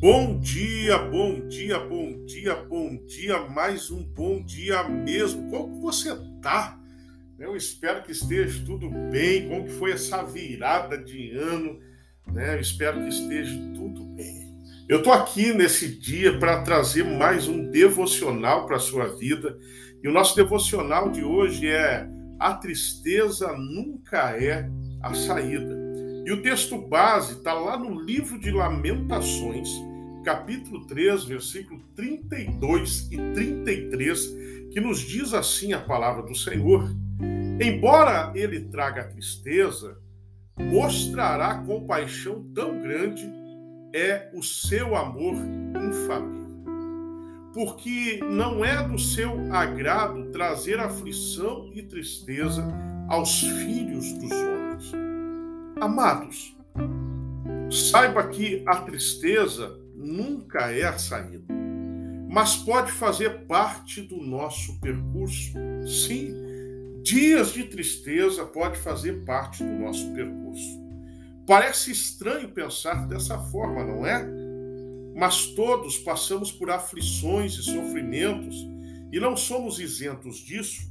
Bom dia, bom dia, bom dia, bom dia, mais um bom dia mesmo. Como você tá? Eu espero que esteja tudo bem. Como que foi essa virada de ano? Né? Eu espero que esteja tudo bem. Eu tô aqui nesse dia para trazer mais um devocional para a sua vida. E o nosso devocional de hoje é A tristeza nunca é a saída. E o texto base está lá no livro de Lamentações, capítulo 3, versículo 32 e 33, que nos diz assim a palavra do Senhor: Embora ele traga tristeza, mostrará compaixão tão grande é o seu amor infalível. Porque não é do seu agrado trazer aflição e tristeza aos filhos dos homens. Amados, saiba que a tristeza nunca é a saída, mas pode fazer parte do nosso percurso. Sim, dias de tristeza pode fazer parte do nosso percurso. Parece estranho pensar dessa forma, não é? Mas todos passamos por aflições e sofrimentos e não somos isentos disso.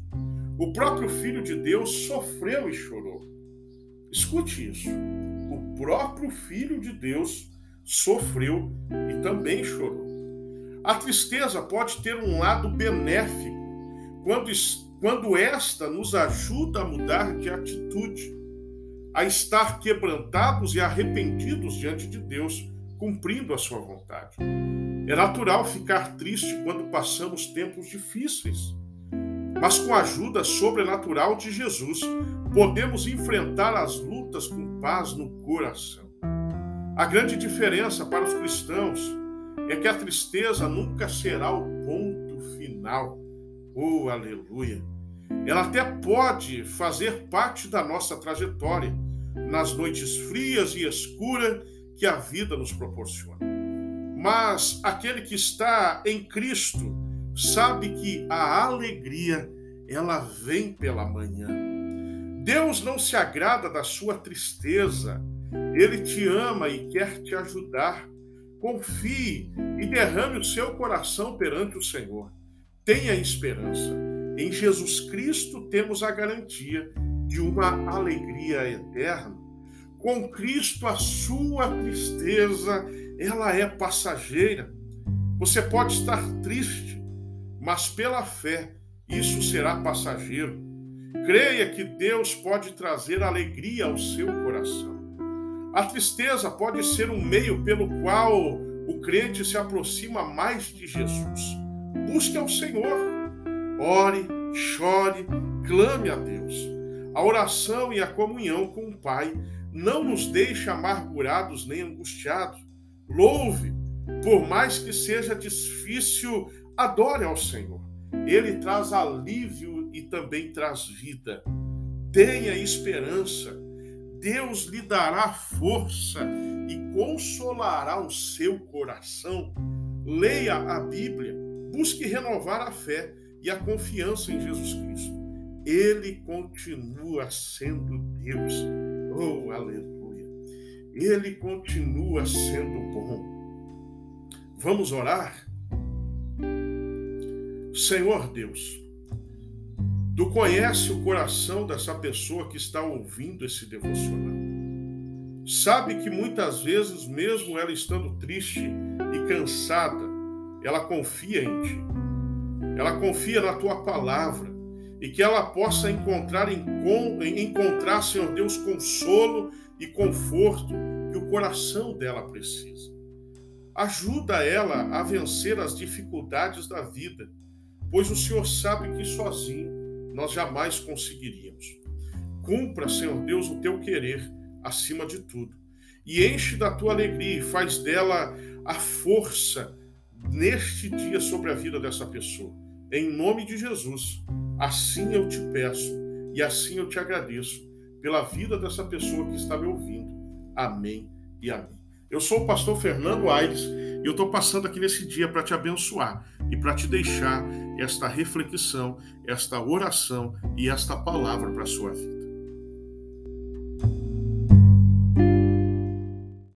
O próprio Filho de Deus sofreu e chorou. Escute isso. O próprio Filho de Deus sofreu e também chorou. A tristeza pode ter um lado benéfico quando, quando esta nos ajuda a mudar de atitude, a estar quebrantados e arrependidos diante de Deus, cumprindo a sua vontade. É natural ficar triste quando passamos tempos difíceis, mas com a ajuda sobrenatural de Jesus, podemos enfrentar as lutas com paz no coração. A grande diferença para os cristãos é que a tristeza nunca será o ponto final. Oh, aleluia! Ela até pode fazer parte da nossa trajetória nas noites frias e escuras que a vida nos proporciona. Mas aquele que está em Cristo sabe que a alegria ela vem pela manhã. Deus não se agrada da sua tristeza, ele te ama e quer te ajudar. Confie e derrame o seu coração perante o Senhor. Tenha esperança. Em Jesus Cristo temos a garantia de uma alegria eterna. Com Cristo a sua tristeza, ela é passageira. Você pode estar triste, mas pela fé isso será passageiro. Creia que Deus pode trazer alegria ao seu coração. A tristeza pode ser um meio pelo qual o crente se aproxima mais de Jesus. Busque ao Senhor, ore, chore, clame a Deus. A oração e a comunhão com o Pai não nos deixa amargurados nem angustiados. Louve, por mais que seja difícil, adore ao Senhor. Ele traz alívio e também traz vida. Tenha esperança Deus lhe dará força e consolará o seu coração. Leia a Bíblia, busque renovar a fé e a confiança em Jesus Cristo. Ele continua sendo Deus. Oh, aleluia! Ele continua sendo bom. Vamos orar? Senhor Deus, Tu conhece o coração dessa pessoa que está ouvindo esse devocional. Sabe que muitas vezes, mesmo ela estando triste e cansada, ela confia em Ti. Ela confia na Tua palavra e que ela possa encontrar, encontrar, Senhor Deus, consolo e conforto que o coração dela precisa. Ajuda ela a vencer as dificuldades da vida, pois o Senhor sabe que sozinho nós jamais conseguiríamos. Cumpra, Senhor Deus, o teu querer acima de tudo. E enche da tua alegria e faz dela a força neste dia sobre a vida dessa pessoa. Em nome de Jesus, assim eu te peço e assim eu te agradeço pela vida dessa pessoa que está me ouvindo. Amém e amém. Eu sou o pastor Fernando Aires eu estou passando aqui nesse dia para te abençoar e para te deixar esta reflexão, esta oração e esta palavra para a sua vida.